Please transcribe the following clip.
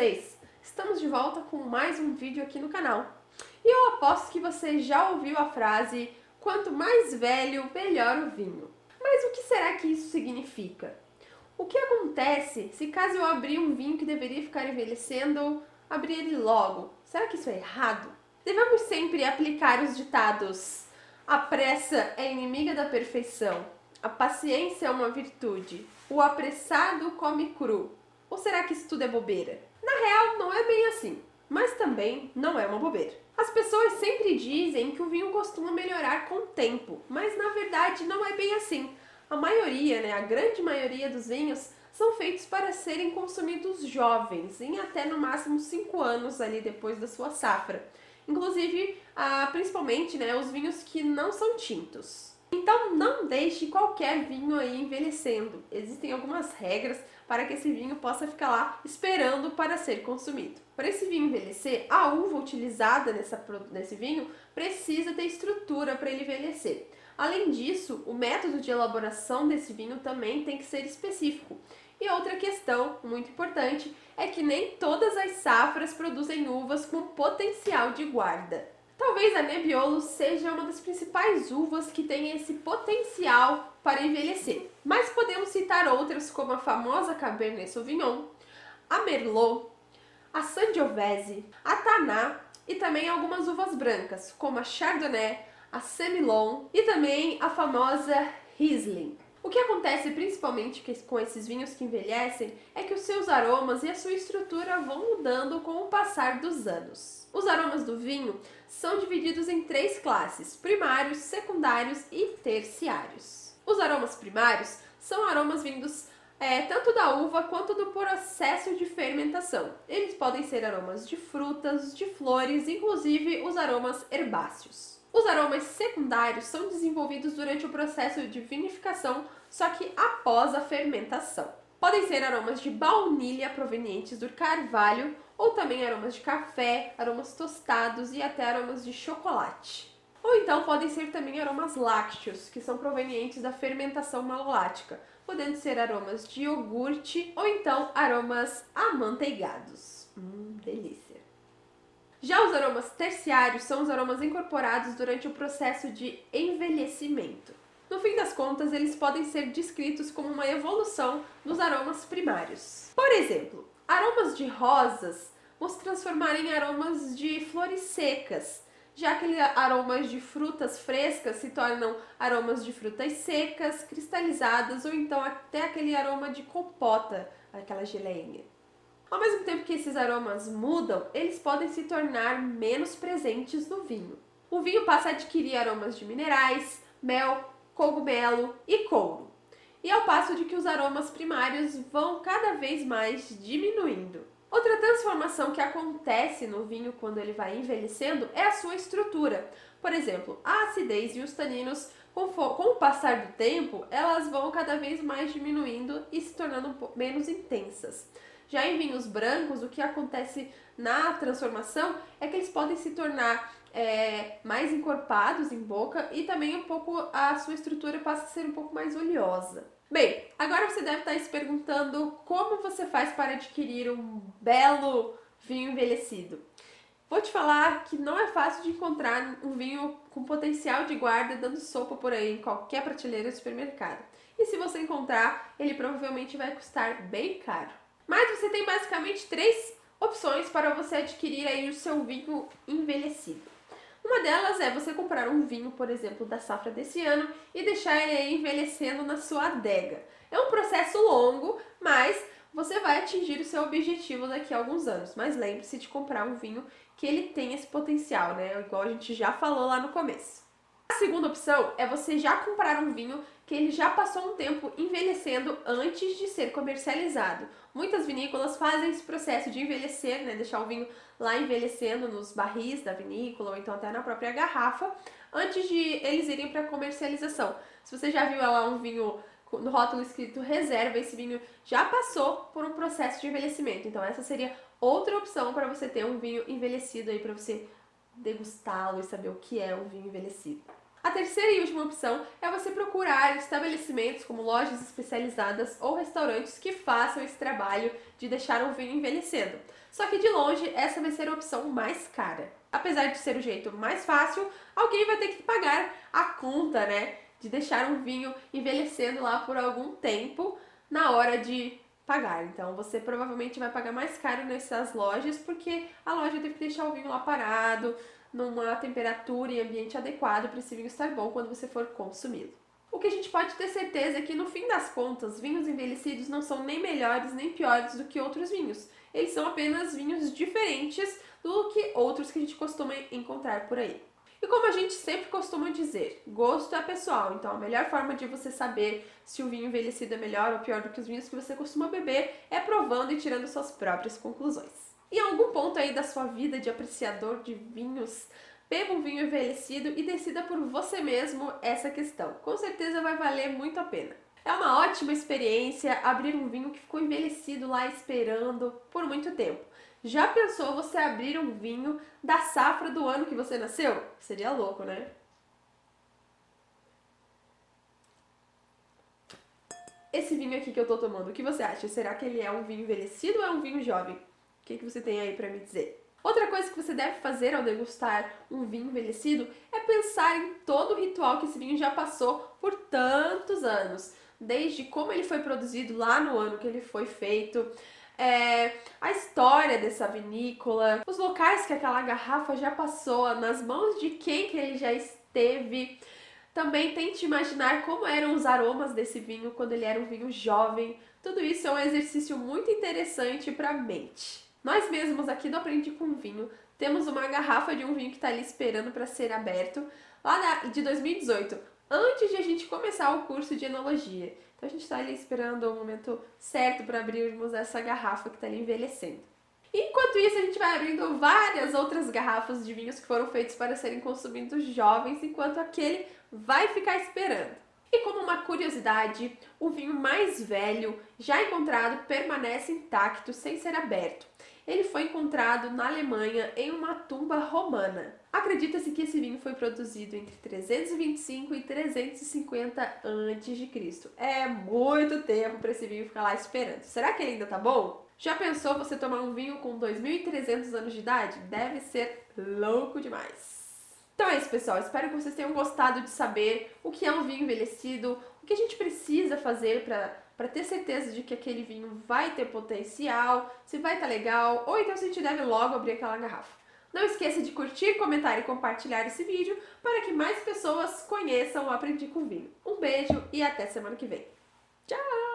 vocês? Estamos de volta com mais um vídeo aqui no canal. E eu aposto que você já ouviu a frase quanto mais velho, melhor o vinho. Mas o que será que isso significa? O que acontece se caso eu abrir um vinho que deveria ficar envelhecendo, abrir ele logo? Será que isso é errado? Devemos sempre aplicar os ditados a pressa é inimiga da perfeição. A paciência é uma virtude. O apressado come cru. Ou será que isso tudo é bobeira? Na real, não é bem assim, mas também não é uma bobeira. As pessoas sempre dizem que o vinho costuma melhorar com o tempo, mas na verdade não é bem assim. A maioria, né, a grande maioria dos vinhos são feitos para serem consumidos jovens, em até no máximo 5 anos ali depois da sua safra. Inclusive, ah, principalmente, né, os vinhos que não são tintos. Então não deixe qualquer vinho aí envelhecendo. Existem algumas regras para que esse vinho possa ficar lá esperando para ser consumido. Para esse vinho envelhecer, a uva utilizada nessa, nesse vinho precisa ter estrutura para ele envelhecer. Além disso, o método de elaboração desse vinho também tem que ser específico. E outra questão muito importante é que nem todas as safras produzem uvas com potencial de guarda. Talvez a Nebbiolo seja uma das principais uvas que tem esse potencial para envelhecer, mas podemos citar outras como a famosa Cabernet Sauvignon, a Merlot, a Sangiovese, a Taná e também algumas uvas brancas, como a Chardonnay, a Semillon e também a famosa Riesling. O que acontece principalmente com esses vinhos que envelhecem é que os seus aromas e a sua estrutura vão mudando com o passar dos anos. Os aromas do vinho são divididos em três classes: primários, secundários e terciários. Os aromas primários são aromas vindos é, tanto da uva quanto do processo de fermentação. Eles podem ser aromas de frutas, de flores, inclusive os aromas herbáceos. Os aromas secundários são desenvolvidos durante o processo de vinificação, só que após a fermentação. Podem ser aromas de baunilha provenientes do carvalho ou também aromas de café, aromas tostados e até aromas de chocolate. Ou então podem ser também aromas lácteos, que são provenientes da fermentação malolática, podendo ser aromas de iogurte ou então aromas amanteigados. Hum, delícia! Já os aromas terciários são os aromas incorporados durante o processo de envelhecimento. No fim das contas, eles podem ser descritos como uma evolução dos aromas primários. Por exemplo, aromas de rosas vão se transformar em aromas de flores secas, já que aromas de frutas frescas se tornam aromas de frutas secas, cristalizadas ou então até aquele aroma de compota, aquela geleinha. Ao mesmo tempo que esses aromas mudam, eles podem se tornar menos presentes no vinho. O vinho passa a adquirir aromas de minerais, mel, cogumelo e couro. E ao passo de que os aromas primários vão cada vez mais diminuindo. Outra transformação que acontece no vinho quando ele vai envelhecendo é a sua estrutura. Por exemplo, a acidez e os taninos, com, o passar do tempo, elas vão cada vez mais diminuindo e se tornando menos intensas. Já em vinhos brancos, o que acontece na transformação é que eles podem se tornar é, mais encorpados em boca e também um pouco a sua estrutura passa a ser um pouco mais oleosa. Bem, agora você deve estar se perguntando como você faz para adquirir um belo vinho envelhecido. Vou te falar que não é fácil de encontrar um vinho com potencial de guarda dando sopa por aí em qualquer prateleira do supermercado. E se você encontrar, ele provavelmente vai custar bem caro. Mas você tem basicamente três opções para você adquirir aí o seu vinho envelhecido. Uma delas é você comprar um vinho, por exemplo, da safra desse ano e deixar ele envelhecendo na sua adega. É um processo longo, mas você vai atingir o seu objetivo daqui a alguns anos. Mas lembre-se de comprar um vinho que ele tem esse potencial, né? Igual a gente já falou lá no começo. A segunda opção é você já comprar um vinho que ele já passou um tempo envelhecendo antes de ser comercializado. Muitas vinícolas fazem esse processo de envelhecer, né, deixar o vinho lá envelhecendo nos barris da vinícola ou então até na própria garrafa, antes de eles irem para comercialização. Se você já viu lá um vinho no rótulo escrito reserva, esse vinho já passou por um processo de envelhecimento. Então essa seria outra opção para você ter um vinho envelhecido aí para você degustá-lo e saber o que é um vinho envelhecido. A terceira e última opção é você procurar estabelecimentos como lojas especializadas ou restaurantes que façam esse trabalho de deixar o vinho envelhecendo. Só que de longe, essa vai ser a opção mais cara. Apesar de ser o jeito mais fácil, alguém vai ter que pagar a conta, né? De deixar um vinho envelhecendo lá por algum tempo na hora de pagar. Então você provavelmente vai pagar mais caro nessas lojas porque a loja teve que deixar o vinho lá parado, numa temperatura e ambiente adequado para esse vinho estar bom quando você for consumido. O que a gente pode ter certeza é que no fim das contas, vinhos envelhecidos não são nem melhores nem piores do que outros vinhos. Eles são apenas vinhos diferentes do que outros que a gente costuma encontrar por aí. E como a gente sempre costuma dizer, gosto é pessoal, então a melhor forma de você saber se o vinho envelhecido é melhor ou pior do que os vinhos que você costuma beber é provando e tirando suas próprias conclusões. Em algum ponto aí da sua vida de apreciador de vinhos, beba um vinho envelhecido e decida por você mesmo essa questão. Com certeza vai valer muito a pena. É uma ótima experiência abrir um vinho que ficou envelhecido lá esperando por muito tempo. Já pensou você abrir um vinho da safra do ano que você nasceu? Seria louco, né? Esse vinho aqui que eu tô tomando, o que você acha? Será que ele é um vinho envelhecido ou é um vinho jovem? Que, que você tem aí para me dizer? Outra coisa que você deve fazer ao degustar um vinho envelhecido é pensar em todo o ritual que esse vinho já passou por tantos anos. Desde como ele foi produzido lá no ano que ele foi feito, é, a história dessa vinícola, os locais que aquela garrafa já passou, nas mãos de quem que ele já esteve. Também tente imaginar como eram os aromas desse vinho quando ele era um vinho jovem. Tudo isso é um exercício muito interessante para a mente. Nós mesmos aqui do Aprendi com Vinho temos uma garrafa de um vinho que está ali esperando para ser aberto, lá de 2018, antes de a gente começar o curso de enologia. Então a gente está ali esperando o momento certo para abrirmos essa garrafa que está ali envelhecendo. Enquanto isso, a gente vai abrindo várias outras garrafas de vinhos que foram feitos para serem consumidos jovens, enquanto aquele vai ficar esperando. E como uma curiosidade, o vinho mais velho já encontrado permanece intacto sem ser aberto. Ele foi encontrado na Alemanha em uma tumba romana. Acredita-se que esse vinho foi produzido entre 325 e 350 a.C. É muito tempo para esse vinho ficar lá esperando. Será que ele ainda tá bom? Já pensou você tomar um vinho com 2.300 anos de idade? Deve ser louco demais. Então é isso, pessoal. Espero que vocês tenham gostado de saber o que é um vinho envelhecido, o que a gente precisa fazer para ter certeza de que aquele vinho vai ter potencial, se vai estar tá legal, ou então se a gente deve logo abrir aquela garrafa. Não esqueça de curtir, comentar e compartilhar esse vídeo para que mais pessoas conheçam o Aprendi com Vinho. Um beijo e até semana que vem. Tchau!